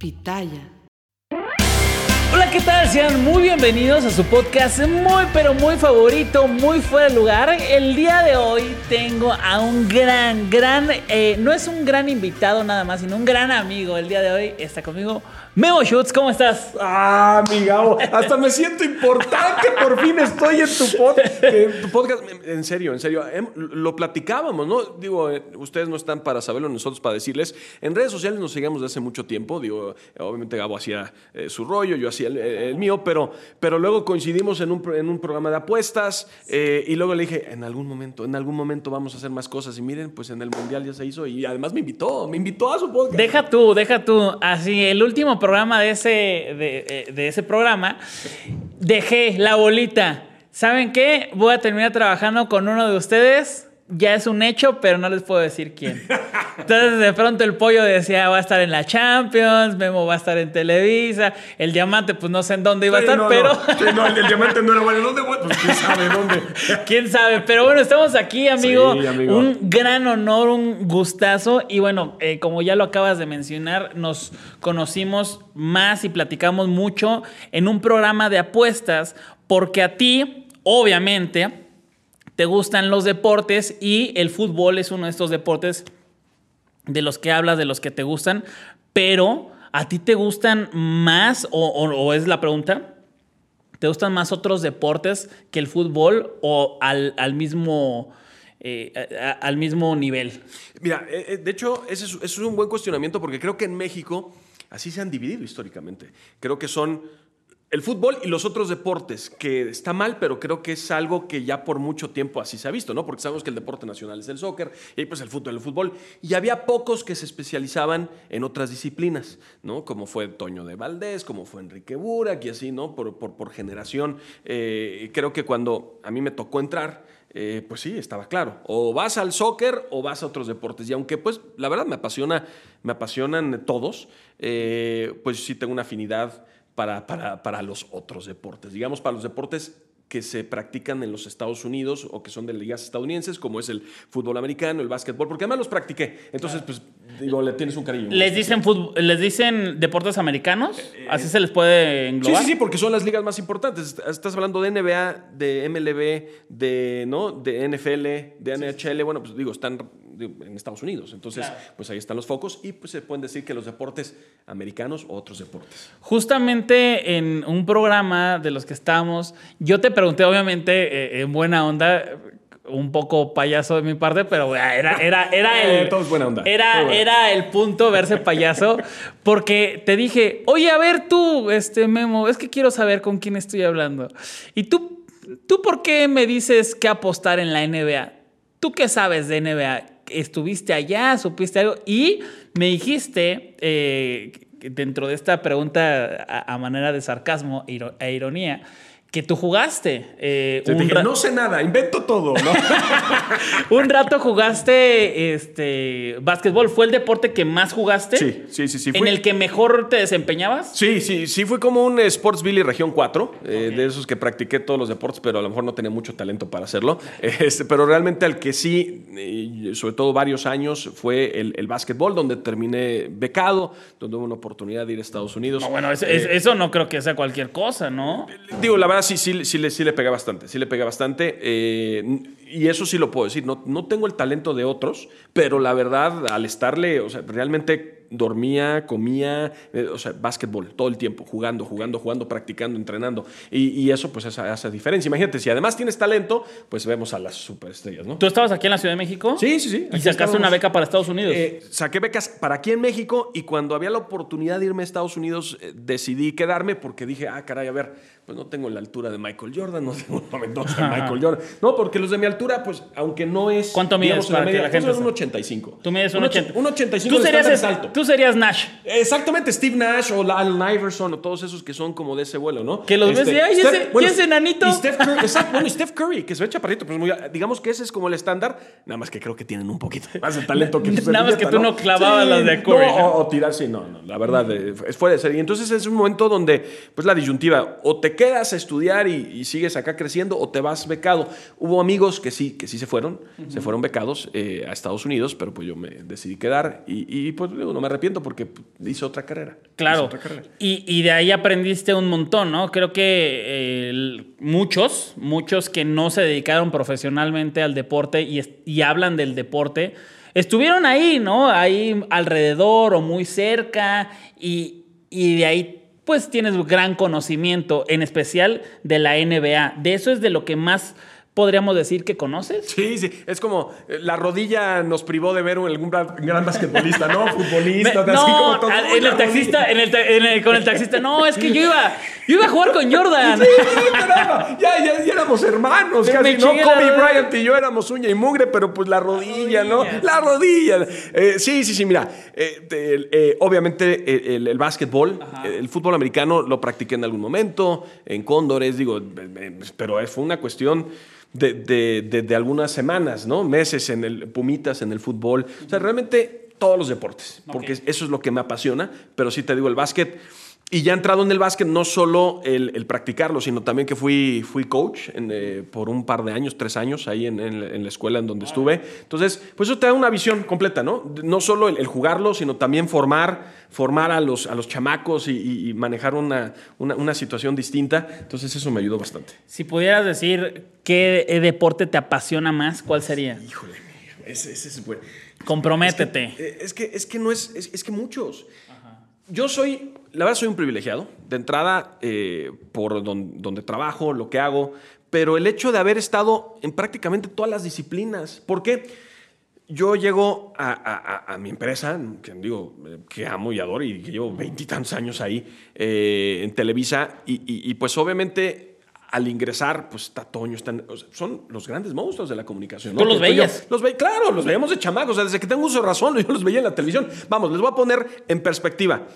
Pitaya. Hola, ¿qué tal? Sean muy bienvenidos a su podcast muy pero muy favorito, muy fuera de lugar. El día de hoy tengo a un gran, gran, eh, no es un gran invitado nada más, sino un gran amigo. El día de hoy está conmigo Memo Schutz, ¿cómo estás? Ah, mi Gabo, hasta me siento importante, por fin estoy en tu, podcast. En serio, en serio, em, lo platicábamos, ¿no? Digo, eh, ustedes no están para saberlo, nosotros para decirles. En redes sociales nos seguíamos desde hace mucho tiempo, digo, obviamente Gabo hacía eh, su rollo, yo hacía el, mío, pero, pero luego coincidimos en un, en un programa de apuestas eh, y luego le dije, en algún momento, en algún momento vamos a hacer más cosas y miren, pues en el Mundial ya se hizo y además me invitó, me invitó a su podcast. Deja tú, deja tú, así, el último programa de ese, de, eh, de ese programa, dejé la bolita. ¿Saben qué? Voy a terminar trabajando con uno de ustedes ya es un hecho, pero no les puedo decir quién. Entonces, de pronto el pollo decía, va a estar en la Champions, Memo va a estar en Televisa, el diamante, pues no sé en dónde iba a estar, pero... No, el, diamante no era bueno, ¿dónde? Pues quién sabe dónde. quién sabe, pero bueno, estamos aquí, amigo. Un gran honor, un gustazo. Y bueno, eh, como ya lo acabas de mencionar, nos conocimos más y platicamos mucho en un programa de apuestas, porque a ti, obviamente te gustan los deportes y el fútbol es uno de estos deportes de los que hablas, de los que te gustan, pero ¿a ti te gustan más o, es la pregunta? ¿Te gustan más otros deportes que el fútbol o al, mismo... Eh, al mismo nivel. Mira, eh, eh, de hecho, ese es, es, un buen cuestionamiento porque creo que en México así se han dividido históricamente. Creo que son el fútbol y los otros deportes, que está mal, pero creo que es algo que ya por mucho tiempo así se ha visto, ¿no? Porque sabemos que el deporte nacional es el soccer y pues el fútbol, el fútbol. Y había pocos que se especializaban en otras disciplinas, ¿no? Como fue Toño de Valdés, como fue Enrique Burak y así, ¿no? Por, por, generación. Eh, creo que cuando a mí me tocó entrar, eh, pues sí, estaba claro. O vas al soccer o vas a otros deportes. Y aunque, pues, la verdad me apasiona, me apasionan todos, eh, pues sí tengo una afinidad para, para, para los otros deportes. Digamos, para los deportes que se practican en los Estados Unidos o que son de ligas estadounidenses, como es el fútbol americano, el básquetbol, porque además los practiqué. Entonces, pues, digo, le tienes un cariño. ¿Les dicen, fútbol, ¿les dicen deportes americanos? Eh, ¿Así se les puede englobar? Sí, sí, sí, porque son las ligas más importantes. Estás hablando de NBA, de MLB, de, ¿no? de NFL, de NHL. Bueno, pues digo, están en Estados Unidos. Entonces, pues ahí están los focos y pues se pueden decir que los deportes americanos o otros deportes. Justamente en un programa de los que estamos, yo te pregunté, obviamente, eh, en buena onda, un poco payaso de mi parte, pero era, era, era el. buena onda. Era, era el punto verse payaso. Porque te dije, oye, a ver tú, este Memo, es que quiero saber con quién estoy hablando. Y tú, ¿tú por qué me dices que apostar en la NBA? ¿Tú qué sabes de NBA? Estuviste allá, supiste algo y me dijiste, eh, dentro de esta pregunta a, manera de sarcasmo e ironía, que tú jugaste. Eh, no sé nada, invento todo, ¿no? un rato jugaste este, básquetbol. ¿Fue el deporte que más jugaste? Sí, sí, sí. sí ¿En el que mejor te desempeñabas? Sí, sí, sí. Fue como un Sportsville Región 4, eh, de esos que practiqué todos los deportes, pero a lo mejor no tenía mucho talento para hacerlo. Este, pero realmente al que sí, sobre todo varios años, fue el, el básquetbol, donde terminé becado, donde hubo una oportunidad de ir a Estados Unidos. bueno, eso, eh, eso no creo que sea cualquier cosa, ¿no? Digo, la verdad sí, sí, sí, le, sí le pegué bastante, sí le pegué bastante. eh, y eso sí lo puedo decir, no, no tengo el talento de otros, pero la verdad, al estarle, o sea, realmente dormía, comía, eh, o sea, básquetbol todo el tiempo, jugando, jugando, jugando, practicando, entrenando. Y, y eso pues hace, hace diferencia. Imagínate, si además tienes talento, pues vemos a las superestrellas, ¿no? ¿Tú estabas aquí en la Ciudad de México? Sí, sí, sí. ¿Y sacaste estábamos. una beca para Estados Unidos? Eh, saqué becas para aquí en México y cuando había la oportunidad de irme a Estados Unidos eh, decidí quedarme porque dije, ah, caray, a ver, pues no tengo la altura de Michael Jordan, no tengo el 92 de Michael Jordan. No, porque los de mi altura, pues aunque no es... ¿Cuánto mides para que media, la gente pues, sepa? un 85. Tú mides un 80. Un 85 Tú serías, alto. tú serías Nash. Exactamente, Steve Nash o Allen Iverson o todos esos que son como de ese vuelo, ¿no? Este, Que los ves y, ay, ese- y ese nanito. Y Steph Curry, exacto, bueno, y Steph Curry, que se ve chaparrito, pues muy, digamos que ese es como el estándar, nada más que creo que tienen un poquito más de talento que Nada más que tú no clavabas las de Curry. O, o tirar, sí, no, no, la verdad, eh, es fuera de serie. Y entonces es un momento donde, pues la disyuntiva, o te quedas a estudiar y, y sigues acá creciendo, o te vas becado. Hubo amigos que sí, que sí se fueron, se fueron becados eh, a Estados Unidos, pero pues yo me decidí quedar y, y, pues digo, no me arrepiento porque hice otra carrera. Claro. otra carrera. Y, y de ahí aprendiste un montón, ¿no? Creo que eh, muchos, muchos que no se dedicaron profesionalmente al deporte y hablan del deporte, estuvieron ahí, ¿no? Ahí alrededor o muy cerca y, y de ahí pues tienes gran conocimiento, en especial de la NBA. De eso es de lo que más podríamos decir que conoces. Sí, sí, es como eh, la rodilla nos privó de ver un- algún gran, gran basquetbolista, ¿no? Me- Futbolista, así no, como todo. en el taxista, en el en el- con el taxista, no, es que yo iba, yo iba a jugar con Jordan. Sí, caramba, ya, ya, ya éramos hermanos, casi, ¿no? Kobe. Bryant y yo éramos uña y mugre, pero pues la rodilla, ¿no? La rodilla. Eh, sí, sí, sí, mira, eh, obviamente el, el básquetbol, el fútbol americano lo practiqué en algún momento, en Cóndores, digo, pero fue una cuestión de, de- de- de algunas semanas, ¿no? Meses en el Pumitas, en el fútbol. O sea, realmente todos los deportes, porque eso es lo que me apasiona, pero sí te digo, el básquet. Y ya entrado en el básquet, no solo el, el practicarlo, sino también que fui, fui coach en, eh, por un par de años, tres años, ahí en, en- en la escuela en donde estuve. Entonces, pues eso te da una visión completa, ¿no? No solo el, el jugarlo, sino también formar, formar a los, a los chamacos y, y- y manejar una, una, una situación distinta. Entonces, eso me ayudó bastante. Si pudieras decir qué deporte te apasiona más, ¿cuál sería? Híjole, ese, ese es bueno. Comprométete. Es que, es que no es, es, es que muchos. Yo soy, la verdad soy un privilegiado, de entrada, eh, por don- donde trabajo, lo que hago, pero el hecho de haber estado en prácticamente todas las disciplinas, ¿por qué? Yo llego a, mi empresa, que digo, eh, que amo y adoro y que llevo veintitantos años ahí eh, en Televisa, y, pues obviamente al ingresar, pues está Toño, están, o sea, son los grandes monstruos de la comunicación. ¿Tú los Que veías? los ve, claro, los veíamos de chamacos. O sea, desde que tengo uso de razón, yo los veía en la televisión. Vamos, les voy a poner en perspectiva.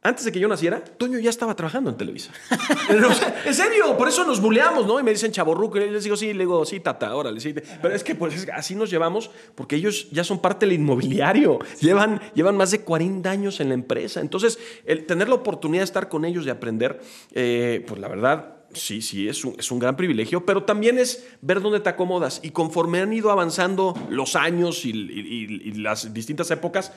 Antes de que yo naciera, Toño ya estaba trabajando en Televisa. O sea, en serio, por eso nos buleamos, ¿no? Y me dicen chaborruco. Y les digo, sí, le digo, sí, tata, órale, sí. Pero es que pues así nos llevamos porque ellos ya son parte del inmobiliario. Llevan, llevan más de 40 años en la empresa. Entonces, el tener la oportunidad de estar con ellos y aprender, eh, pues la verdad, Sí, sí, es un, es un gran privilegio, pero también es ver dónde te acomodas. Y conforme han ido avanzando los años y, y- y las distintas épocas,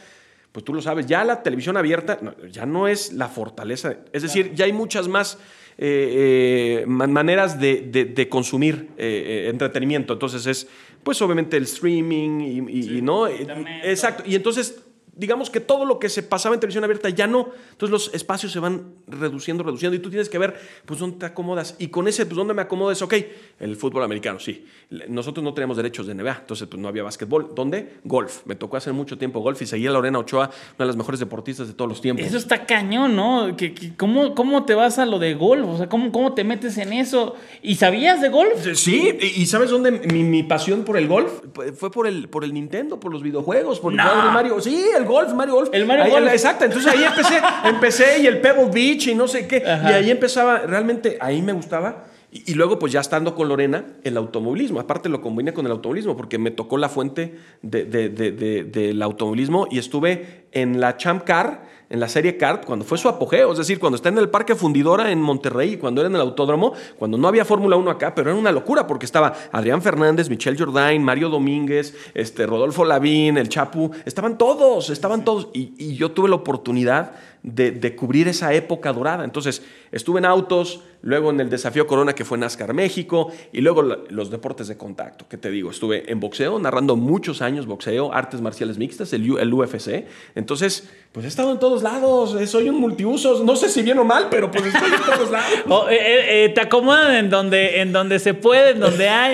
pues tú lo sabes, ya la televisión abierta ya no es la fortaleza. Es decir, ya hay muchas más eh, eh, man- maneras de, de- de consumir eh, entretenimiento. Entonces es, pues obviamente el streaming y, y- y no. internet, Exacto. Y entonces digamos que todo lo que se pasaba en televisión abierta ya no. Entonces los espacios se van reduciendo, reduciendo y tú tienes que ver, pues, dónde te acomodas. Y con ese, pues, dónde me acomodo es, ok, el fútbol americano, sí. Nosotros no teníamos derechos de NBA, entonces, pues, no había básquetbol. ¿Dónde? Golf. Me tocó hace mucho tiempo golf y seguía a Lorena Ochoa, una de las mejores deportistas de todos los tiempos. Eso está cañón, ¿no? Que- ¿cómo, ¿Cómo te vas a lo de golf? O sea, ¿cómo, ¿cómo te metes en eso? ¿Y sabías de golf? Sí, y ¿sabes dónde mi, mi pasión por el golf? Fue por el, por el Nintendo, por los videojuegos, por el No. de Mario. Sí, el golf, Mario Golf. El Mario Ahí- Golf. Exacto, entonces ahí empecé, empecé y el Pebble Beach y no sé qué. Ajá. Y ahí empezaba, realmente ahí me gustaba. Y, y luego, pues ya estando con Lorena, el automovilismo. Aparte lo combiné con el automovilismo porque me tocó la fuente de- de- de- del automovilismo y estuve en la Champ Car en la serie Kart, cuando fue su apogeo, es decir, cuando está en el Parque Fundidora en Monterrey, cuando era en el Autódromo, cuando no había Fórmula 1 acá, pero era una locura porque estaba Adrián Fernández, Michelle Jordain, Mario Domínguez, este, Rodolfo Lavín, el Chapu, estaban todos, estaban todos, y, y yo tuve la oportunidad de, cubrir esa época dorada. Entonces, estuve en autos, luego en el Desafío Corona, que fue NASCAR México, y luego los deportes de contacto, que te digo, estuve en boxeo, narrando muchos años boxeo, artes marciales mixtas, el, el UFC. Entonces, pues he estado en todos lados, eh, soy un multiusos, no sé si bien o mal, pero pues estoy en todos lados. Oh, eh, eh, te acomodan en donde, en donde se puede, en donde hay.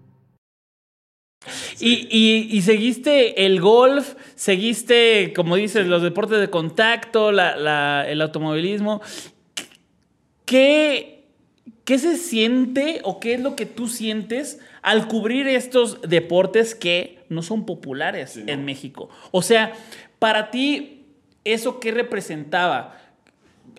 Y, seguiste el golf, seguiste, como dices, los deportes de contacto, el automovilismo. ¿Qué, ¿Qué se siente o qué es lo que tú sientes al cubrir estos deportes que no son populares en México? O sea, para ti, ¿eso qué representaba?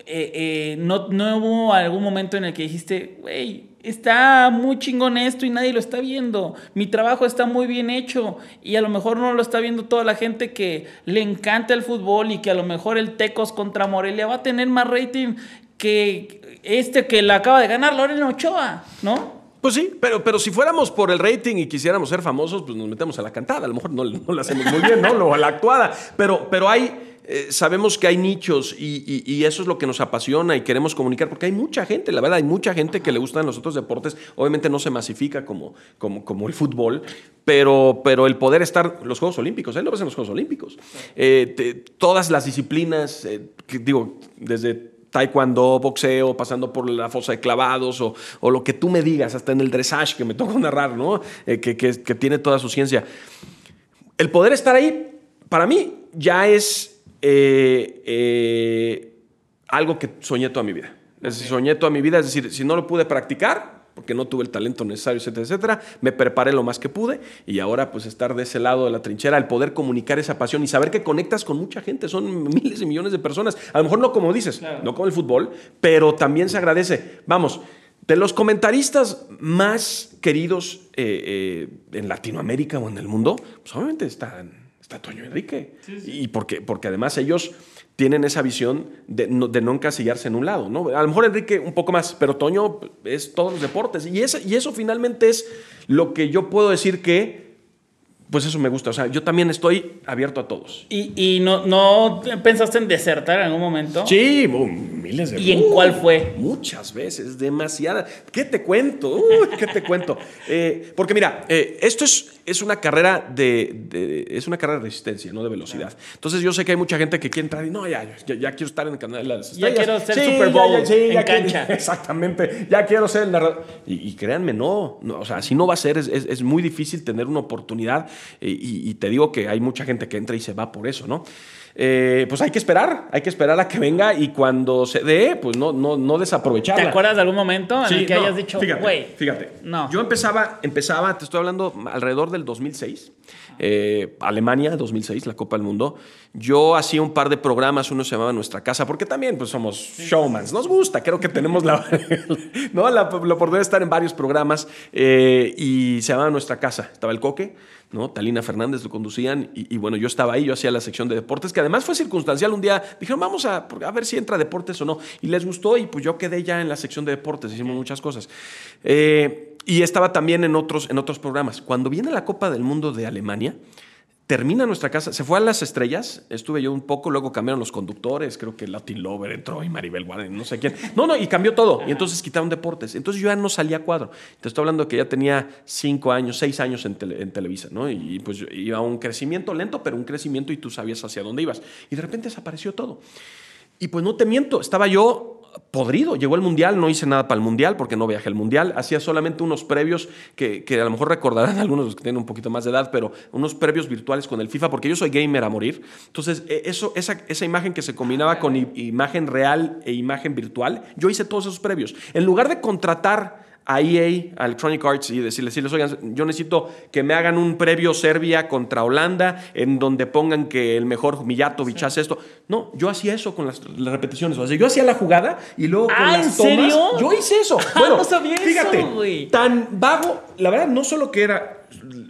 Eh, eh, no, no hubo algún momento en el que dijiste, güey, está muy chingón esto y nadie lo está viendo. Mi trabajo está muy bien hecho y a lo mejor no lo está viendo toda la gente que le encanta el fútbol y que a lo mejor el Tecos contra Morelia va a tener más rating que este que la acaba de ganar Lorena Ochoa, ¿no? Pues sí, pero, pero si fuéramos por el rating y quisiéramos ser famosos, pues nos metemos a la cantada. A lo mejor no, no la hacemos muy bien, ¿no? O a la actuada. Pero, pero hay eh, sabemos que hay nichos y, eso es lo que nos apasiona y queremos comunicar, porque hay mucha gente, la verdad, hay mucha gente que le gustan los otros deportes. Obviamente no se masifica como, como, como el fútbol, pero, pero el poder estar, los Juegos Olímpicos, él lo ves en los Juegos Olímpicos. Eh, todas las disciplinas, eh, digo, desde taekwondo, boxeo, pasando por la fosa de clavados o, o, lo que tú me digas, hasta en el dressage que me tocó narrar, ¿no? que, que, que tiene toda su ciencia. El poder estar ahí, para mí, ya es eh, eh, algo que soñé toda mi vida. Es decir, soñé toda mi vida, es decir, si no lo pude practicar, porque no tuve el talento necesario, etcétera, etcétera, me preparé lo más que pude y ahora pues estar de ese lado de la trinchera, el poder comunicar esa pasión y saber que conectas con mucha gente, son miles y millones de personas, a lo mejor no como dices, no como el fútbol, pero también se agradece. Vamos, de los comentaristas más queridos eh, en Latinoamérica o en el mundo, pues obviamente están está Toño Enrique. Y porque, porque además ellos tienen esa visión de no, de no, encasillarse en un lado, ¿no? A lo mejor Enrique un poco más, pero Toño es todos los deportes. Y, y eso finalmente es lo que yo puedo decir que pues eso me gusta. O sea, yo también estoy abierto a todos. ¿Y, no, no pensaste en desertar en algún momento? Sí, miles de veces. ¿Y en cuál fue? Muchas veces, demasiadas. ¿Qué te cuento? ¿Qué te cuento? Eh, porque mira, eh, esto es, es una carrera de, es una carrera de resistencia, no de velocidad. Entonces yo sé que hay mucha gente que quiere entrar y no, ya, ya, quiero estar en el canal de las Ya quiero ser Super Bowl en cancha. exactamente. Ya quiero ser el narrador. Y, créanme, no, O sea, así no va a ser. Es, es, es muy difícil tener una oportunidad y, te digo que hay mucha gente que entra y se va por eso, ¿no? Eh, pues hay que esperar, hay que esperar a que venga y cuando se dé, pues no, no, no desaprovecharla. ¿Te acuerdas de algún momento en el que hayas dicho, güey? Fíjate, no. Yo empezaba, empezaba, te estoy hablando alrededor del 2006, eh, Alemania 2006, la Copa del Mundo. Yo hacía un par de programas, uno se llamaba Nuestra Casa, porque también pues somos showmans, nos gusta, creo que tenemos la, ¿no? la, oportunidad de estar en varios programas eh, y se llamaba Nuestra Casa, estaba el Coque ¿no? Talina Fernández lo conducían y, bueno, yo estaba ahí, yo hacía la sección de deportes, que además fue circunstancial. Un día dijeron, vamos a, a ver si entra deportes o no. Y les gustó y pues yo quedé ya en la sección de deportes, hicimos muchas cosas. Eh, y estaba también en otros, en otros programas. Cuando viene la Copa del Mundo de Alemania, termina nuestra casa, se fue a las estrellas, estuve yo un poco, luego cambiaron los conductores, creo que Latin Lover entró y Maribel Warren, no sé quién. No, no, y cambió todo. Y entonces quitaron deportes. Entonces yo ya no salía a cuadro. Te estoy hablando que ya tenía cinco años, seis años en, Televisa, ¿no? Y pues iba a un crecimiento lento, pero un crecimiento y tú sabías hacia dónde ibas. Y de repente desapareció todo. Y pues no te miento, estaba yo podrido. Llegó el Mundial, no hice nada para el Mundial porque no viajé al Mundial. Hacía solamente unos previos que, que, a lo mejor recordarán algunos los que tienen un poquito más de edad, pero unos previos virtuales con el FIFA porque yo soy gamer a morir. Entonces, e, eso, esa, esa imagen que se combinaba con imagen real e imagen virtual, yo hice todos esos previos. En lugar de contratar a EA, a Electronic Arts, y decirles, decirles, oigan, yo necesito que me hagan un previo Serbia contra Holanda, en donde pongan que el mejor Mijatovic hace esto. No, yo hacía eso con las, repeticiones. O sea, yo hacía la jugada y luego con ah, las ¿en serio? Yo hice eso. Ah, bueno, no sabía fíjate, eso, tan vago. La verdad, no solo que era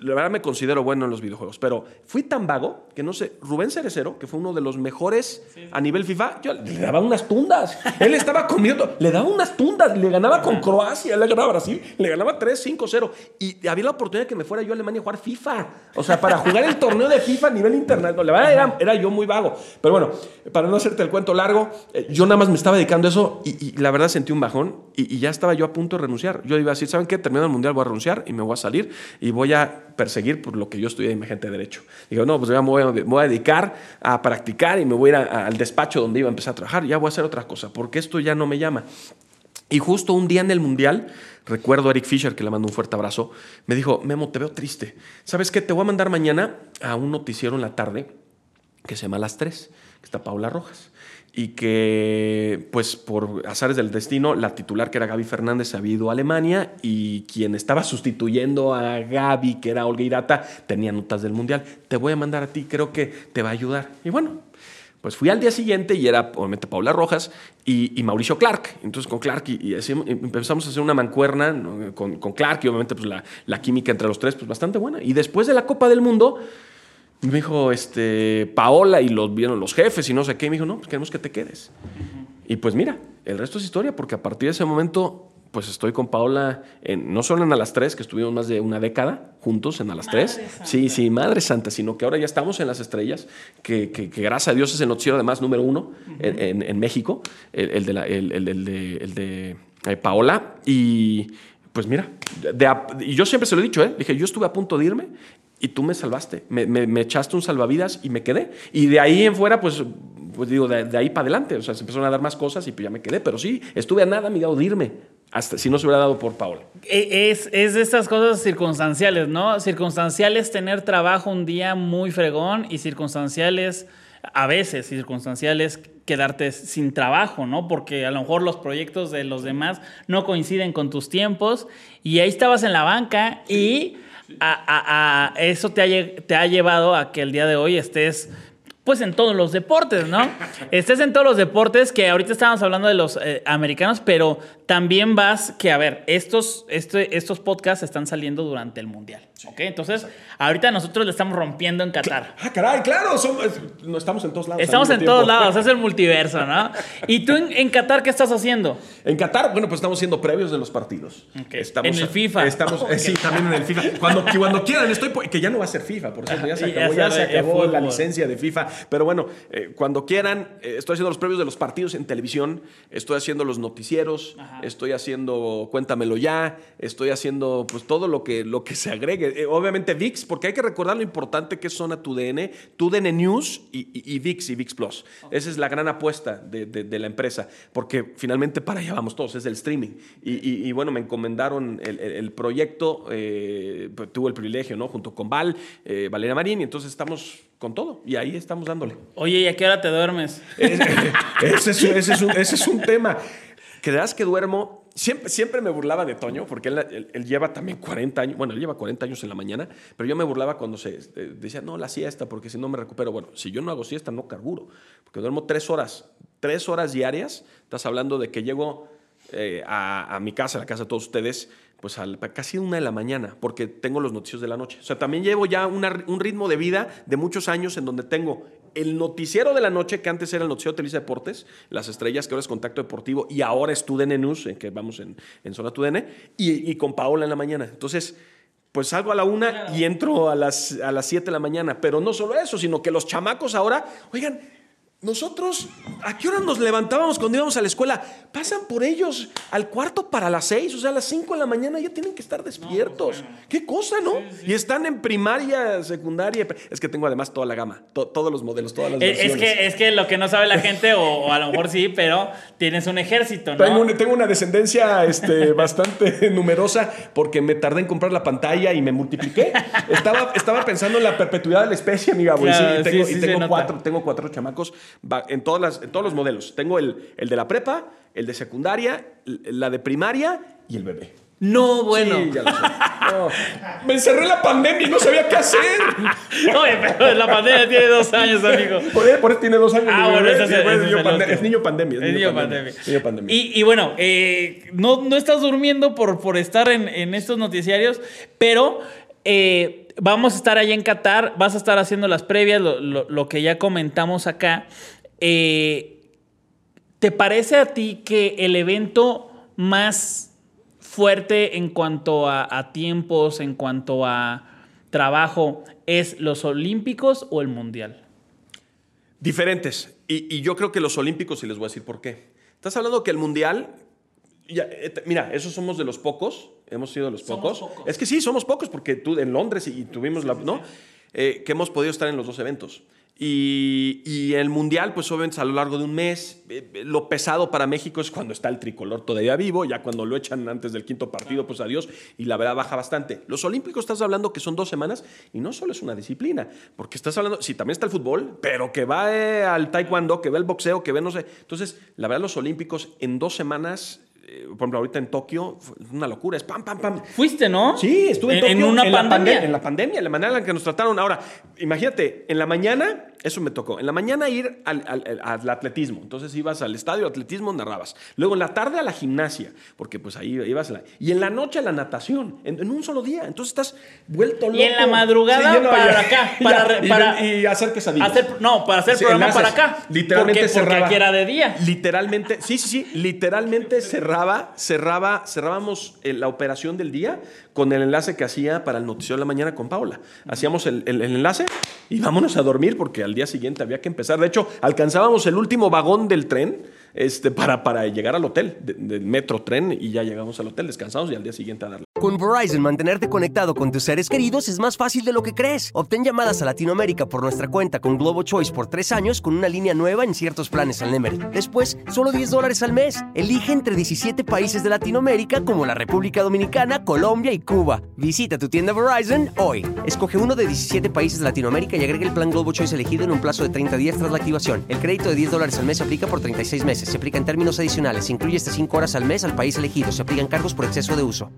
la verdad me considero bueno en los videojuegos, pero fui tan vago que no sé, Rubén Cerecero, que fue uno de los mejores a nivel FIFA, yo le daba unas tundas. Él estaba conmigo, le daba unas tundas, le ganaba con Croacia, le ganaba Brasil, le ganaba 3, 5, 0. Y había la oportunidad de que me fuera yo a Alemania a jugar FIFA. O sea, para jugar el torneo de FIFA a nivel internacional. la verdad era, yo muy vago. Pero bueno, para no hacerte el cuento largo, eh, yo nada más me estaba dedicando a eso y, la verdad sentí un bajón y, y, ya estaba yo a punto de renunciar. Yo iba a decir, ¿saben qué? Terminando el mundial voy a renunciar y me voy a salir y voy a perseguir por lo que yo estudié en gente de Derecho. Digo, no, pues ya me voy, a, dedicar a practicar y me voy a ir al despacho donde iba a empezar a trabajar. Ya voy a hacer otra cosa, porque esto ya no me llama. Y justo un día en el Mundial, recuerdo a Eric Fisher, que le mandó un fuerte abrazo, me dijo, Memo, te veo triste. ¿Sabes qué? Te voy a mandar mañana a un noticiero en la tarde que se llama Las Tres, que está Paula Rojas y que, pues por azares del destino, la titular que era Gaby Fernández había ido a Alemania y quien estaba sustituyendo a Gaby, que era Olga Irata, tenía notas del Mundial. Te voy a mandar a ti, creo que te va a ayudar. Y bueno, pues fui al día siguiente y era obviamente Paula Rojas y, Mauricio Clark. Entonces con Clark y, empezamos a hacer una mancuerna con, con, Clark y obviamente pues la, la química entre los tres pues bastante buena. Y después de la Copa del Mundo me dijo, este, Paola, y los vieron los jefes y no sé qué. Y me dijo, no, pues queremos que te quedes. Y pues mira, el resto es historia, porque a partir de ese momento, pues estoy con Paola, en, no solo en A las Tres, que estuvimos más de una década juntos en A las Tres. Sí, sí, Madre Santa, sino que ahora ya estamos en Las Estrellas, que, que, gracias a Dios es el noticiero además número uno en, en, México, el, de, la, el, el, de, el de eh, Paola. Y pues mira, y yo siempre se lo he dicho, ¿eh? dije, yo estuve a punto de irme y tú me salvaste, me, echaste un salvavidas y me quedé. Y de ahí en fuera, pues, pues digo, de, ahí para adelante, o sea, se empezaron a dar más cosas y pues ya me quedé, pero sí, estuve a nada amigo de irme, hasta si no se hubiera dado por Paola. E, es, es de estas cosas circunstanciales, ¿no? Circunstanciales tener trabajo un día muy fregón y circunstanciales, a veces circunstanciales, quedarte sin trabajo, ¿no? Porque a lo mejor los proyectos de los demás no coinciden con tus tiempos y ahí estabas en la banca y a, eso te ha, te ha llevado a que el día de hoy estés pues en todos los deportes, ¿no? Estés en todos los deportes, que ahorita estábamos hablando de los eh, americanos, pero también vas que, a ver, estos, este, estos podcasts están saliendo durante el Mundial, ¿ok? Entonces, ahorita nosotros le estamos rompiendo en Qatar. Ah, caray, claro, no, estamos en todos lados. Estamos en todos lados, es el multiverso, ¿no? ¿Y tú en, Qatar qué estás haciendo? En Qatar, bueno, pues estamos haciendo previos de los partidos. Estamos, en el FIFA. Estamos, eh, sí, también en el FIFA. Cuando, cuando quieran, estoy, que ya no va a ser FIFA, por cierto, ya se acabó, ya, se acabó la licencia de FIFA, pero bueno, eh, cuando quieran, eh, estoy haciendo los previos de los partidos en televisión, estoy haciendo los noticieros, estoy haciendo Cuéntamelo ya, estoy haciendo pues todo lo que, lo que se agregue. Eh, obviamente VIX, porque hay que recordar lo importante que es Zona TUDN, TUDN News y, VIX y VIX Plus. Esa es la gran apuesta de, la empresa, porque finalmente para allá vamos todos, es el streaming. Y, bueno, me encomendaron el, proyecto, eh, pues, tuve el privilegio, ¿no? Junto con Val, Valeria Marín, y entonces estamos con todo. Y ahí estamos dándole. Oye, ¿y a qué hora te duermes? ese, es, un, tema. Creerás que duermo. Siempre, siempre me burlaba de Toño, porque él, lleva también 40 años. Bueno, él lleva 40 años en la mañana, pero yo me burlaba cuando se eh, decía, no, la siesta, porque si no me recupero. Bueno, si yo no hago siesta, no carburo, porque duermo tres horas. Tres horas diarias. Estás hablando de que llego eh, a, mi casa, a la casa de todos ustedes, pues a casi una de la mañana, porque tengo los noticios de la noche. O sea, también llevo ya un ritmo de vida de muchos años en donde tengo el noticiero de la noche, que antes era el noticiero de Televisa Deportes, Las Estrellas, que ahora es Contacto Deportivo, y ahora es TUDN News, en que vamos en, Zona TUDN, y, y, con Paola en la mañana. Entonces, pues salgo a la una y entro a las, a las siete de la mañana. Pero no solo eso, sino que los chamacos ahora, oigan, nosotros, ¿a qué hora nos levantábamos cuando íbamos a la escuela? Pasan por ellos al cuarto para las seis, o sea, a las cinco de la mañana ya tienen que estar despiertos. qué cosa, ¿no? Y están en primaria, secundaria. Es que tengo además toda la gama, todos los modelos, todas las es, Es que, es que lo que no sabe la gente, o, a lo mejor sí, pero tienes un ejército, ¿no? Tengo, una descendencia este, bastante numerosa porque me tardé en comprar la pantalla y me multipliqué. Estaba, estaba pensando en la perpetuidad de la especie, amiga. y tengo, y tengo cuatro, tengo cuatro chamacos en, todas las, en todos los modelos. Tengo el, el de la prepa, el de secundaria, la de primaria y el bebé. No, bueno. Sí, ya lo sé. Me encerré en la pandemia y no sabía qué hacer. Oye, pero la pandemia tiene dos años, amigo. Por eso, por eso tiene dos años. Ah, bueno, es, niño pandemia. Es niño pandemia. Y, y, bueno, eh, no, no estás durmiendo por, por estar en, en estos noticiarios, pero eh, vamos a estar allá en Qatar, vas a estar haciendo las previas, lo, que ya comentamos acá. Eh, ¿Te parece a ti que el evento más fuerte en cuanto a, tiempos, en cuanto a trabajo, es los Olímpicos o el Mundial? Diferentes. Y, yo creo que los Olímpicos, y les voy a decir por qué. Estás hablando que el Mundial eh, mira, esos somos de los pocos. Hemos sido los pocos. Es que sí, somos pocos porque tú en Londres y, tuvimos la. ¿No? Eh, que hemos podido estar en los dos eventos. Y, el Mundial, pues obviamente a lo largo de un mes, eh, lo pesado para México es cuando está el tricolor todavía vivo, ya cuando lo echan antes del quinto partido, pues adiós, y la verdad baja bastante. Los Olímpicos estás hablando que son dos semanas y no solo es una disciplina, porque estás hablando, sí, también está el fútbol, pero que va al taekwondo, que ve el boxeo, que ve no sé. Entonces, la verdad, los Olímpicos en dos semanas eh, por ejemplo, ahorita en Tokio, es una locura, es pam, pam, pam. Fuiste, ¿no? Sí, estuve en, Tokio. En una pandemia. en la pandemia, la manera en la que nos trataron. Ahora, imagínate, en la mañana, eso me tocó, en la mañana ir al, al, atletismo. Entonces ibas al estadio de atletismo, narrabas. Luego en la tarde a la gimnasia, porque pues ahí ibas. A la, y en la noche a la natación, en, un solo día. Entonces estás vuelto loco. Y en la madrugada para acá. Para, y, para, y, hacer quesadillas. Hacer, no, para hacer programa para acá. Literalmente porque, cerraba. Porque aquí era de día. Literalmente, sí, sí, sí. Literalmente cerraba, cerraba cerrábamos eh, la operación del día con el enlace que hacía para el noticiero de la mañana con Paula. Hacíamos el, enlace y vámonos a dormir porque al día siguiente había que empezar. De hecho, alcanzábamos el último vagón del tren este, para, para llegar al hotel, del metro tren, y ya llegamos al hotel, descansamos y al día siguiente a darle. Con Verizon, mantenerte conectado con tus seres queridos es más fácil de lo que crees. Obtén llamadas a Latinoamérica por nuestra cuenta con Globo Choice por tres años con una línea nueva en ciertos planes al Nemery. Después, solo 10 dólares al mes. Elige entre 17 países de Latinoamérica como la República Dominicana, Colombia y Cuba. Visita tu tienda Verizon hoy. Escoge uno de 17 países de Latinoamérica y agrega el plan Globo Choice elegido en un plazo de 30 días tras la activación. El crédito de 10 dólares al mes se aplica por 36 meses. Se aplica en términos adicionales. Se incluye hasta 5 horas al mes al país elegido. Se aplican cargos por exceso de uso.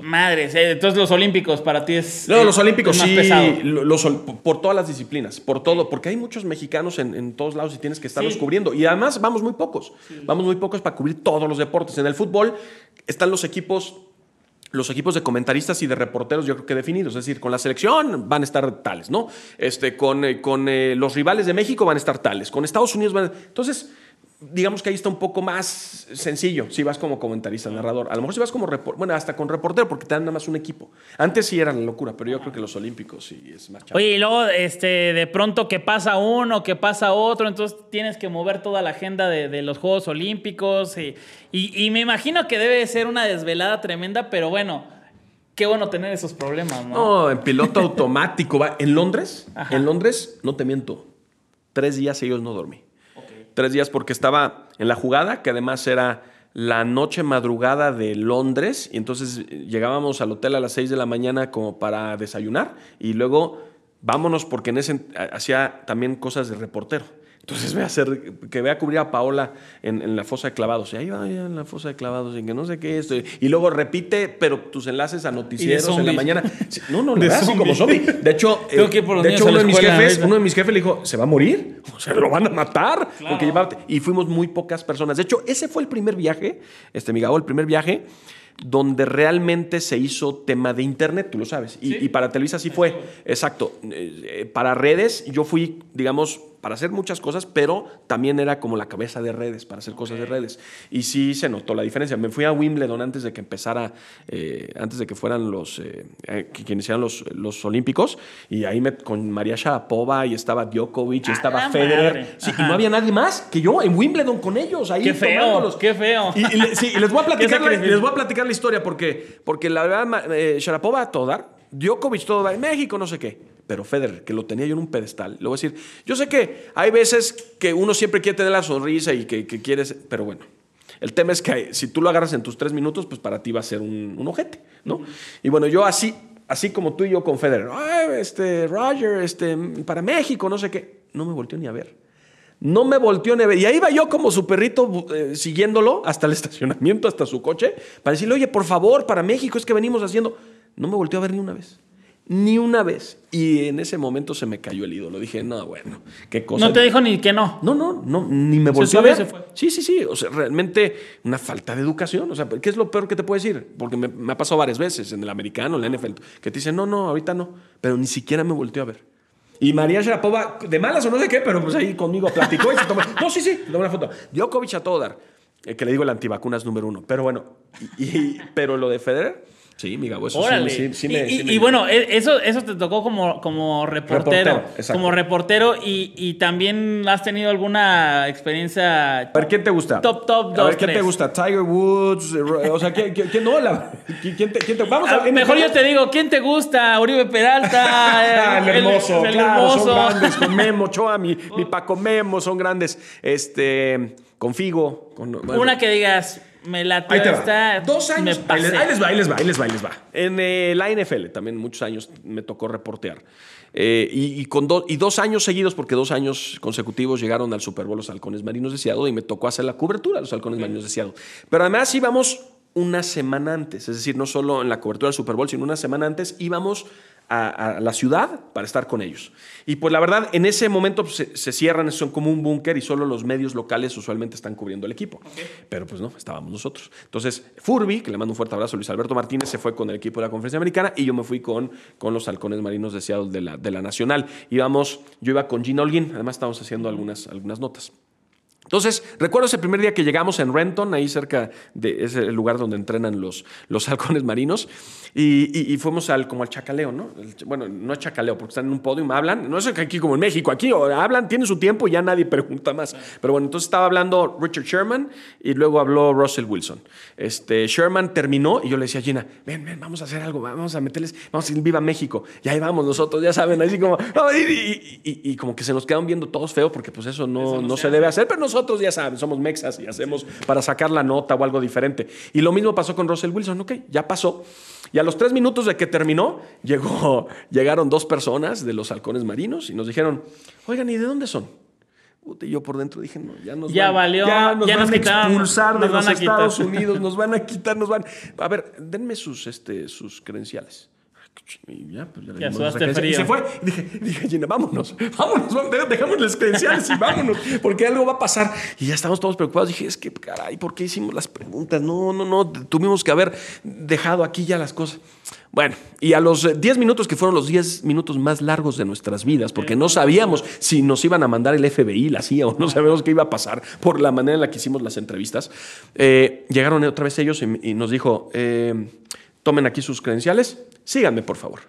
Madre, entonces los olímpicos para ti es. No, los olímpicos sí, Los, por todas las disciplinas, por todo, porque hay muchos mexicanos en, todos lados y tienes que estarlos cubriendo. Y además vamos muy pocos, vamos muy pocos para cubrir todos los deportes. En el fútbol están los equipos los equipos de comentaristas y de reporteros yo creo que definidos, es decir, con la selección van a estar tales, ¿no? Este, con, eh, con eh, los rivales de México van a estar tales, con Estados Unidos van a... Entonces, digamos que ahí está un poco más sencillo si vas como comentarista, narrador. A lo mejor si vas como reportero, bueno, hasta con reportero, porque te dan nada más un equipo. Antes sí era la locura, pero yo creo que los olímpicos sí es más Oye, y luego este, de pronto que pasa uno, que pasa otro, entonces tienes que mover toda la agenda de, los Juegos Olímpicos. Y, y, me imagino que debe ser una desvelada tremenda, pero bueno. Qué bueno tener esos problemas, ¿no? No, en piloto automático. Va. En Londres, en Londres, no te miento, tres días ellos no dormí tres días porque estaba en la jugada, que además era la noche madrugada de Londres, y entonces eh, llegábamos al hotel a las seis de la mañana como para desayunar, y luego vámonos porque en ese hacía también cosas de reportero. Entonces voy a hacer, que vea cubrir a Paola en, la fosa de clavados. Y ahí va en la fosa de clavados, y que no sé qué esto. Y luego repite, pero tus enlaces a noticieros en la mañana. No, no, le así como zombie. De hecho, eh, de hecho uno, de mis jefes, uno de mis jefes le dijo, ¿se va a morir? O sea, lo van a matar. Porque y fuimos muy pocas personas. De hecho, ese fue el primer viaje, este, mi el primer viaje donde realmente se hizo tema de Internet, tú lo sabes. Y, para Televisa sí fue, exacto. Eh, para redes, yo fui, digamos, para hacer muchas cosas, pero también era como la cabeza de redes, para hacer cosas de redes. Y sí se notó la diferencia. Me fui a Wimbledon antes de que empezara, eh, antes de que fueran los, eh, eh, que iniciaran los, los Olímpicos, y ahí me, con María Sharapova y estaba Djokovic y estaba Federer. Sí, y no había nadie más que yo en Wimbledon con ellos. Ahí qué feo, qué feo. Y, sí, y les, voy a platicar la, les voy a platicar la historia porque, porque la verdad, Sharapova a todo dar, Djokovic todo dar, en México no sé qué pero Federer, que lo tenía yo en un pedestal, le voy a decir, yo sé que hay veces que uno siempre quiere tener la sonrisa y que, quieres, pero bueno, el tema es que si tú lo agarras en tus tres minutos, pues para ti va a ser un, un ojete, ¿no? Y bueno, yo así, así como tú y yo con Federer, este, Roger, este, para México, no sé qué, no me volteó ni a ver. No me volteó ni a ver. Y ahí iba yo como su perrito eh, siguiéndolo hasta el estacionamiento, hasta su coche, para decirle, oye, por favor, para México es que venimos haciendo. No me volteó a ver ni una vez ni una vez. Y en ese momento se me cayó el ídolo. Dije, no, bueno, qué cosa. No te dijo ni que no. No, no, no, ni me volvió a ver. Sí, sí, sí. O sea, realmente una falta de educación. O sea, ¿qué es lo peor que te puedo decir? Porque me, ha pasado varias veces en el americano, en la NFL, que te dicen, no, no, ahorita no. Pero ni siquiera me volteó a ver. Y María Sharapova, de malas o no sé qué, pero pues ahí conmigo platicó y se tomó. No, sí, sí, tomó una foto. Djokovic a todo dar. El que le digo el antivacunas número uno. Pero bueno, y, pero lo de Federer Sí, mi Gabo, eso sí, sí, me, y, y, bueno, e, eso, eso te tocó como, como reportero. como reportero y, y, también has tenido alguna experiencia. A ver, ¿quién te gusta? Top, top, dos, A ver, ¿quién te gusta? Tiger Woods, o sea, ¿quién, quién, no? ¿quién, te, quién te, vamos a, Mejor yo te digo, ¿quién te gusta? Uribe Peralta. el, hermoso, el, claro, hermoso. son grandes. Con Memo, Choa, mi, mi Paco Memo, son grandes. Este, con Figo. Con, Una que digas me la está. Dos años. ahí, les, va, ahí les va, ahí les va, ahí les va. En eh, la NFL también muchos años me tocó reportear. Eh, y, con y dos años seguidos, porque dos años consecutivos llegaron al Super Bowl los halcones marinos de Seattle y me tocó hacer la cobertura de los halcones marinos de Seattle. Pero además íbamos una semana antes, es decir, no solo en la cobertura del Super Bowl, sino una semana antes íbamos a, la ciudad para estar con ellos. Y pues la verdad, en ese momento pues, se, cierran, son como un búnker y solo los medios locales usualmente están cubriendo el equipo. Pero pues no, estábamos nosotros. Entonces, Furby, que le mando un fuerte abrazo, Luis Alberto Martínez, se fue con el equipo de la Conferencia Americana y yo me fui con, con los halcones marinos de Seattle de la, de la Nacional. Íbamos, yo iba con Gina Holguín, además estábamos haciendo algunas, algunas notas. Entonces, recuerdo ese primer día que llegamos en Renton, ahí cerca de ese lugar donde entrenan los, los halcones marinos, y, fuimos al, como al chacaleo, ¿no? bueno, no es chacaleo, porque están en un podio y hablan, no es aquí como en México, aquí hablan, tienen su tiempo y ya nadie pregunta más. Pero bueno, entonces estaba hablando Richard Sherman y luego habló Russell Wilson. Este, Sherman terminó y yo le decía a Gina, ven, ven, vamos a hacer algo, vamos a meterles, vamos a ir viva México. Y ahí vamos nosotros, ya saben, así como, y, como que se nos quedan viendo todos feo porque pues eso no, no, se, debe hacer, pero nosotros nosotros ya saben, somos mexas y hacemos para sacar la nota o algo diferente. Y lo mismo pasó con Russell Wilson, ok, ya pasó. Y a los tres minutos de que terminó, llegó, llegaron dos personas de los halcones marinos y nos dijeron, oigan, ¿y de dónde son? Y yo por dentro dije, no, ya nos ya van, valió, ya nos van a expulsar de los Estados Unidos, nos van a quitar, nos van... A ver, denme sus, este, sus credenciales. Y ya, pues ya, Y se fue. Y dije, dije Gina, vámonos, vámonos, dejamos las credenciales y vámonos, porque algo va a pasar. Y ya estamos todos preocupados. Dije, es que, caray, ¿por qué hicimos las preguntas? No, no, no, tuvimos que haber dejado aquí ya las cosas. Bueno, y a los 10 eh, minutos, que fueron los 10 minutos más largos de nuestras vidas, porque no sabíamos si nos iban a mandar el FBI, la CIA, o no sabemos qué iba a pasar por la manera en la que hicimos las entrevistas, eh, llegaron otra vez ellos y, nos dijo, eh, tomen aquí sus credenciales síganme por favor.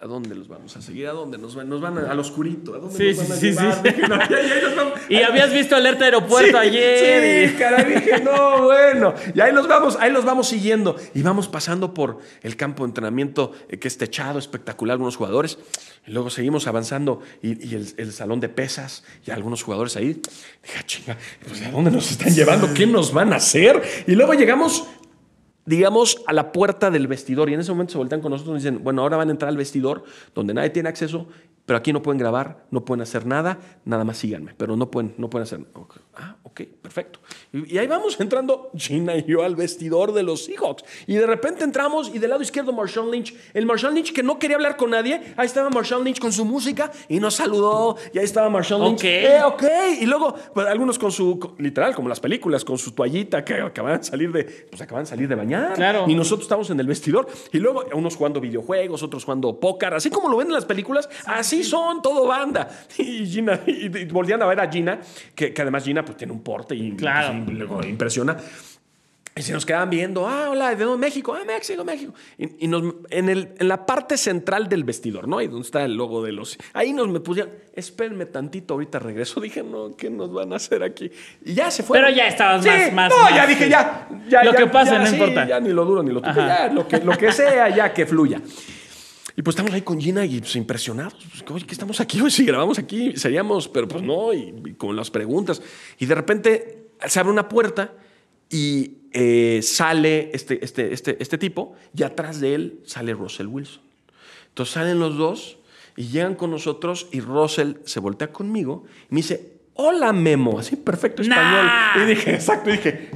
¿A dónde los vamos a seguir? ¿A dónde nos van? Nos van al oscurito. ¿A dónde nos van a sí, llevar? Sí, y habías visto alerta aeropuerto ayer. Sí, caray, dije, no, bueno. Y ahí los vamos, ahí los vamos siguiendo. Y vamos pasando por el campo de entrenamiento eh, que es techado, espectacular, algunos jugadores. Y luego seguimos avanzando y, el, salón de pesas y algunos jugadores ahí. Dije, ah, chinga, pues, ¿a dónde nos están llevando? ¿Qué nos van a hacer? Y luego llegamos digamos, a la puerta del vestidor. Y en ese momento se voltean con nosotros y dicen, bueno, ahora van a entrar al vestidor donde nadie tiene acceso, pero aquí no pueden grabar, no pueden hacer nada, nada más síganme, pero no pueden, no pueden hacer. Ah, ok. Perfecto. Y, ahí vamos entrando Gina y yo al vestidor de los Seahawks. Y de repente entramos y del lado izquierdo Marshall Lynch. El Marshall Lynch que no quería hablar con nadie. Ahí estaba Marshall Lynch con su música y nos saludó. Y ahí estaba Marshall Lynch. Ok. Eh, ok. Y luego, pues, algunos con su, literal, como las películas, con su toallita que acaban de salir de, pues acaban de salir de bañar. Claro. Y nosotros estamos en el vestidor. Y luego unos jugando videojuegos, otros jugando póker. Así como lo ven en las películas, así son, todo banda. Y Gina, y, y volvían a ver a Gina, que, que además Gina pues tiene un porte y Claro. pues, impresiona. Y se nos quedaban viendo, ah, hola, ¿de? México, ah, México, México. Y, y nos, en, el, en la parte central del vestidor, ¿no? Ahí donde está el logo de los... Ahí nos me pusieron, espérenme tantito, ahorita regreso. Dije, no, ¿qué nos van a hacer aquí? Y ya se fue. Pero ya estabas más- más- No, ya más, dije, sí. ya, ya. Lo ya, que pase, ya, no sí, importa. Ya ni lo duro ni lo Ajá. ya, lo que, lo que sea, ya que fluya. Y pues estamos ahí con Gina y pues impresionados. Pues, Oye, ¿qué estamos aquí? Hoy si grabamos aquí seríamos, pero pues no, y, y con las preguntas. Y de repente se abre una puerta y eh, sale este, este, este, este tipo y atrás de él sale Russell Wilson. Entonces salen los dos y llegan con nosotros y Russell se voltea conmigo y me dice, hola Memo, así perfecto español. Nah. Y dije, exacto, y dije,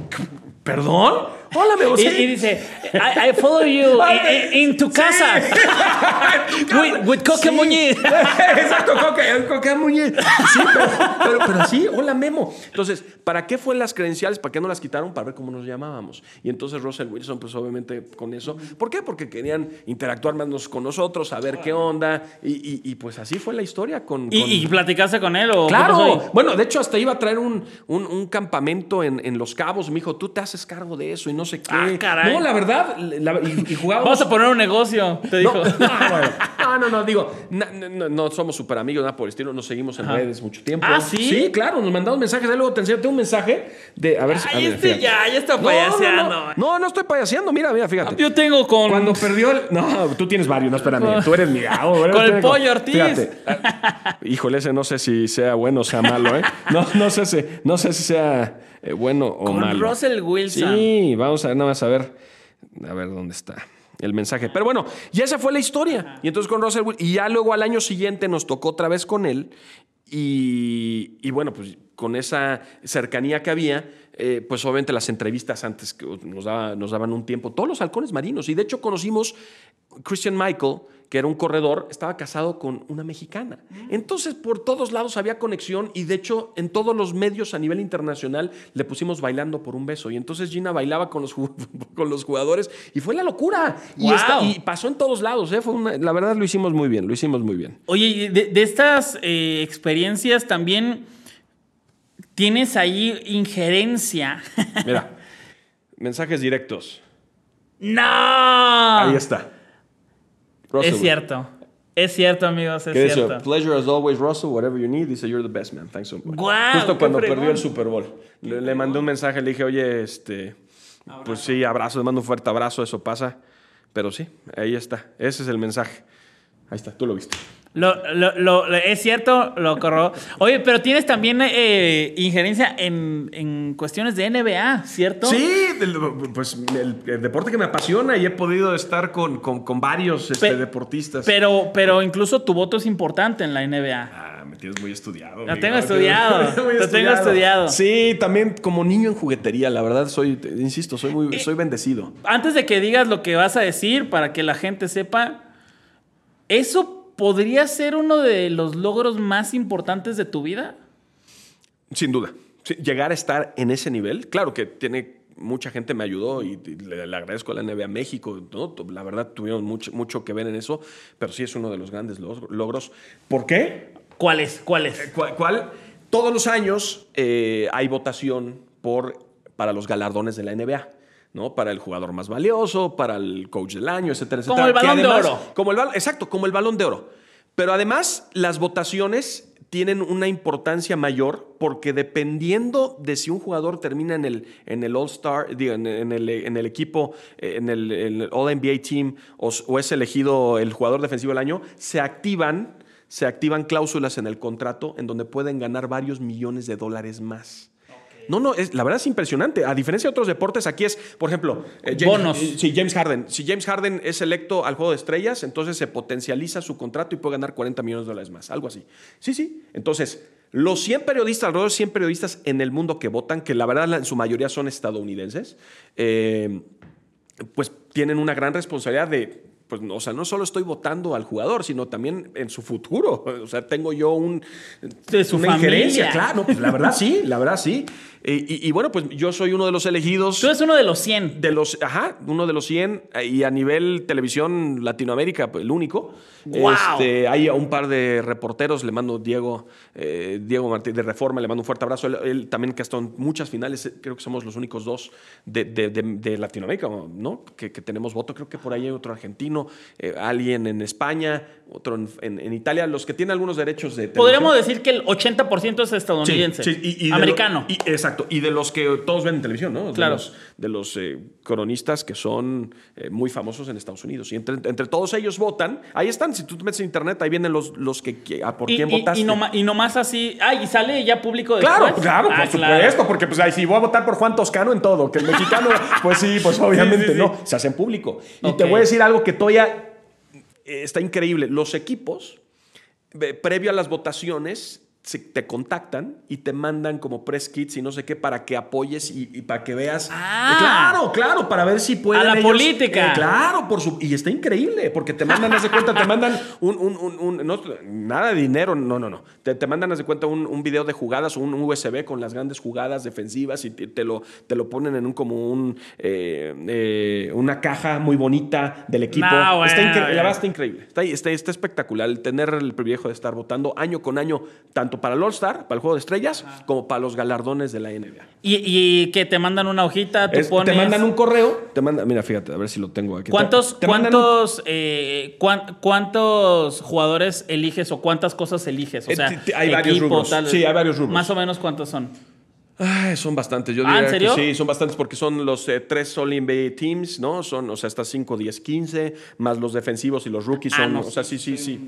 ¿perdón? Hola Memo. Y, sí". y dice, I, I follow you in, in- tu casa. with, with Coque Sí. Muñiz. Exacto, Coque, Coque Muñiz. Sí, pero, pero, pero sí, hola Memo. Entonces, ¿para qué fue las credenciales? ¿Para qué no las quitaron? Para ver cómo nos llamábamos. Y entonces Russell Wilson, pues obviamente con eso. ¿Por qué? Porque querían interactuar más con nosotros, saber qué onda. Y, y- y, pues así fue la historia con... ¿Y, con- y platicaste con él o Claro. Bueno, de hecho, hasta iba a traer un, un- un campamento en, en Los Cabos. Me dijo, tú te haces cargo de eso y no sé qué. Ah, caray. No, la verdad, la- y, y jugábamos. Vamos a poner un negocio, te dijo. No, no, bueno. no, no, no, digo, no, no, no somos súper amigos, nada por el estilo, nos seguimos en redes mucho tiempo. Ah, ¿sí? Sí, claro, nos mandamos mensajes, ahí luego te enseño, tengo un mensaje de, a ver si... a Ay, ver, este fíjate. ya, ya está No, payaseando. No, no, no, no estoy payaseando, mira, mira, fíjate. Yo tengo con. Cuando perdió el... No, tú tienes varios, no, espérame, tú eres mi... ah, bueno, Con el tengo- Pollo Ortiz. Fíjate. Ah, Híjole, ese no sé si sea bueno o sea malo, ¿eh? No, no sé si, no sé si sea eh, bueno o Con malo. Russell Wilson. Sí, vamos a ver, nada más a ver. A ver dónde está el mensaje. Pero bueno, ya esa fue la historia. Y entonces con Russell Wilson. Y ya luego al año siguiente nos tocó otra vez con él. Y, y bueno, pues con esa cercanía que había, eh, pues obviamente las entrevistas antes que nos, daba- nos daban un tiempo, todos los halcones marinos. Y de hecho conocimos Christian Michael, que era un corredor, estaba casado con una mexicana. Entonces por todos lados había conexión y de hecho en todos los medios a nivel internacional le pusimos bailando por un beso. Y entonces Gina bailaba con los, con los jugadores y fue la locura. Y, ¡Wow! esta- y pasó en todos lados. ¿eh? Fue una- la verdad lo hicimos muy bien, lo hicimos muy bien. Oye, de estas eh, experiencias también tienes ahí injerencia. Mira, mensajes directos. ¡No! Ahí está. Russell. Es cierto. Es cierto, amigos, es ¿Qué dice? cierto. Pleasure as always, Russell. Whatever you need. Dice, you're the best man. Thanks so much. Guau, Justo cuando fregón. perdió el Super Bowl. Le, le mandé un mensaje, le dije, oye, este. Pues sí, abrazo, le mando un fuerte abrazo, eso pasa. Pero sí, ahí está. Ese es el mensaje. Ahí está, tú lo viste. Lo, lo- es cierto, lo corro. Oye, pero tienes también eh, injerencia en, en cuestiones de NBA, ¿cierto? Sí, pues el, el deporte que me apasiona y he podido estar con, con- con varios este, Pe- deportistas. Pero, pero incluso tu voto es importante en la NBA. Ah, me tienes muy estudiado. Lo amigo. tengo estudiado, lo tengo estudiado. Sí, también como niño en juguetería, la verdad soy, insisto, soy muy, soy bendecido. Antes de que digas lo que vas a decir, para que la gente sepa, ¿eso podría ser uno de los logros más importantes de tu vida? Sin duda. Llegar a estar en ese nivel, claro que tiene mucha gente me ayudó y, le, le agradezco a la NBA México, ¿no? la verdad tuvieron mucho, mucho que ver en eso, pero sí es uno de los grandes log- logros. ¿Por qué? ¿Cuál es? ¿Cuál es? ¿Cuál? cuál? Todos los años eh, hay votación por, para los galardones de la NBA. ¿No? Para el jugador más valioso, para el coach del año, etcétera, Como etcétera. el Que Balón de Oro. Como el, exacto, como el balón de oro. Pero además, las votaciones tienen una importancia mayor porque dependiendo de si un jugador termina en el, en el All-Star, digo, en, en el, en el equipo, en el, el All-NBA Team o, o es elegido el jugador defensivo del año, se activan, se activan cláusulas en el contrato en donde pueden ganar varios millones de dólares más. No, no, es, la verdad es impresionante. A diferencia de otros deportes, aquí es, por ejemplo, eh, James, Bonos. eh, sí, James Harden. Si James Harden es electo al juego de estrellas, entonces se potencializa su contrato y puede ganar 40 millones de dólares más, algo así. Sí, sí. Entonces, Los 100 periodistas, alrededor de 100 periodistas en el mundo que votan, que la verdad en su mayoría son estadounidenses, eh, pues tienen una gran responsabilidad de pues, o sea, no solo estoy votando al jugador, sino también en su futuro. O sea, tengo yo un, de su una familia. claro, pues la verdad sí, la verdad sí. Y, bueno, pues yo soy uno de los elegidos. Tú eres uno de los 100. De los, ajá, uno de los 100. Y a nivel televisión Latinoamérica, pues, el único. Wow. Este, hay un par de reporteros, le mando Diego, eh, Diego Martínez de Reforma, le mando un fuerte abrazo. Él, también que ha estado en muchas finales, creo que somos los únicos dos de, de, Latinoamérica, ¿no? Que, que, tenemos voto. Creo que por ahí hay otro argentino, eh, alguien en España, otro en, Italia, los que tienen algunos derechos de Podríamos decir que el 80% es estadounidense, y, americano. exacto, y de los que todos ven en televisión, ¿no? Claro. De los, eh, cronistas que son eh, muy famosos en Estados Unidos. Y entre, entre, todos ellos votan, ahí están, si tú te metes en internet, ahí vienen los, los que, a por quién votaste. Y, no, más así, ay, y sale ya público después. Claro, claro, por ah, supuesto, porque pues ahí si voy a votar por Juan Toscano en todo, que el mexicano, pues sí, pues obviamente no, se hacen público. Y te voy a decir algo que eh, está increíble. Los equipos, previo a las votaciones, te contactan y te mandan como press kits y no sé qué para que apoyes y, para que veas. Ah. claro, claro, para ver si pueden. A la política. Eh, claro, por su, y está increíble porque te mandan, haz de cuenta, te mandan un. un, no, nada de dinero, no, no, no. Te, te mandan, haz de cuenta, un, video de jugadas, un USB con las grandes jugadas defensivas y te, lo, te lo ponen en un como un. Eh, eh, una caja muy bonita del equipo. está increíble. La verdad está increíble. Está, está, está espectacular el tener el privilegio de estar votando año con año, tanto para el All-Star, para el Juego de Estrellas, como para los galardones de la NBA. Y, que te mandan una hojita, tú pones... Te mandan un correo, te mandan, mira, fíjate, a ver si lo tengo aquí. ¿Cuántos, cuántos, eh, cuántos jugadores eliges o cuántas cosas eliges? O eh, sea, hay varios rubros. sí, hay varios rubros. Más o menos cuántos son. Ay, son bastantes. Yo ah, ¿en serio? sí, son bastantes porque son los eh, tres All NBA Teams, ¿no? Son, o sea, hasta 5, 10, 15, más los defensivos y los rookies ah, son, o sea, sí, sí, sí.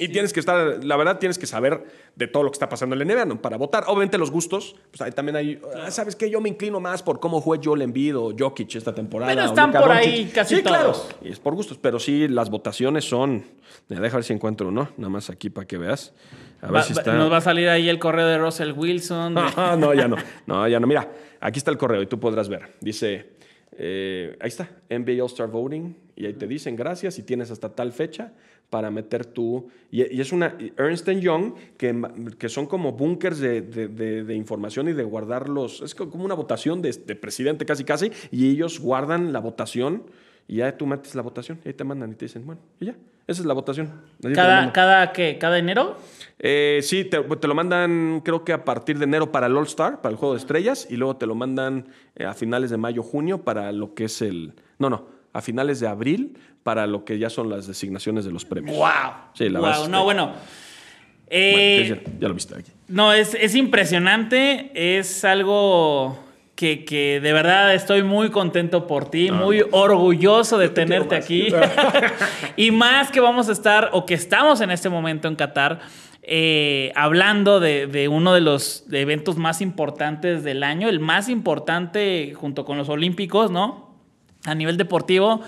Y tienes que estar, la verdad, tienes que saber de todo lo que está pasando en la NBA ¿no? para votar. Obviamente los gustos, pues ahí también hay, ah, ¿sabes qué? Yo me inclino más por cómo juega Joel Embiid o Jokic esta temporada. Pero están por ahí casi sí, todos. claro. Y es por gustos, pero sí, las votaciones son, déjame ver si encuentro uno, nada más aquí para que veas. A ver si está... Nos va a salir ahí el correo de Russell Wilson. Ah, no, ya no. No, ya no. Mira, aquí está el correo y tú podrás ver. Dice, eh, ahí está, NBA All-Star Voting. Y ahí te dicen gracias y tienes hasta tal fecha para meter tú. Y, es una Ernst Young, que, que son como búnkers de, de, información y de guardarlos. Es como una votación de, presidente casi casi, y ellos guardan la votación y ya tú metes la votación y ahí te mandan y te dicen, bueno, y ya. Esa es la votación. ¿Cada, cada, qué? ¿Cada enero? Eh, sí, te, te, lo mandan creo que a partir de enero para el All Star, para el Juego de Estrellas, y luego te lo mandan eh, a finales de mayo, junio para lo que es el... No, no, a finales de abril para lo que ya son las designaciones de los premios. ¡Wow! Sí, la wow. No, bueno. Eh, ya, lo viste aquí. No, es, es impresionante. Es algo que, que, de verdad estoy muy contento por ti, muy orgulloso de tenerte aquí. y más que vamos a estar, o que estamos en este momento en Qatar, eh, hablando de, de, uno de los eventos más importantes del año, el más importante junto con los Olímpicos, ¿no? A nivel deportivo,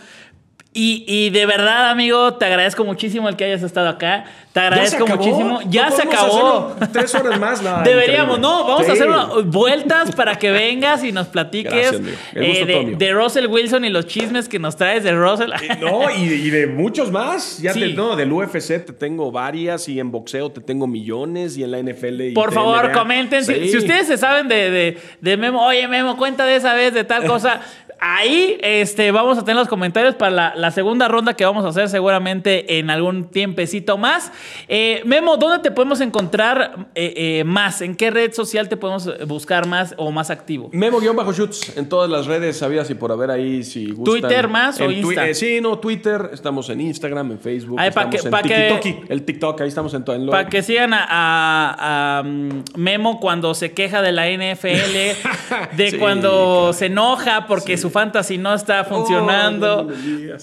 y, de verdad, amigo, te agradezco muchísimo el que hayas estado acá. Te agradezco muchísimo. Ya se acabó. Tres horas más. Deberíamos, no, vamos a hacer vueltas para que vengas y nos platiques eh, de, Russell Wilson y los chismes que nos traes de Russell. no, y, de muchos más. Ya no, del UFC te tengo varias y en boxeo te tengo millones y en la NFL. Por favor, comenten. Si, ustedes se saben de, de, de Memo, oye, Memo, cuenta de esa vez, de tal cosa ahí este, vamos a tener los comentarios para la, segunda ronda que vamos a hacer seguramente en algún tiempecito más. Eh, Memo, ¿dónde te podemos encontrar eh, eh, más? ¿En qué red social te podemos buscar más o más activo? Memo-shoots en todas las redes sabidas y por haber ahí si gustan. ¿Twitter más o Instagram? sí, no, Twitter. Estamos en Instagram, en Facebook. estamos en TikTok. El TikTok, ahí estamos en todo. En para que sigan a, mm, Memo cuando se queja de la NFL, de cuando se enoja porque su fantasy no está funcionando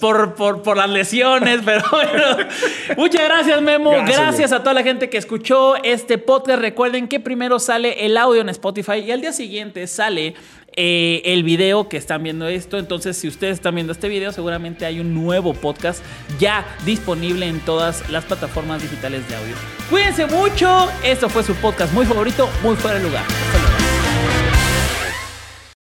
por, por, las lesiones, pero bueno. Muchas gracias, Memo. Gracias, a toda la gente que escuchó este podcast. Recuerden que primero sale el audio en Spotify y al día siguiente sale eh, el video que están viendo esto. Entonces, si ustedes están viendo este video, seguramente hay un nuevo podcast ya disponible en todas las plataformas digitales de audio. Cuídense mucho. Esto fue su podcast muy favorito, muy fuera de lugar.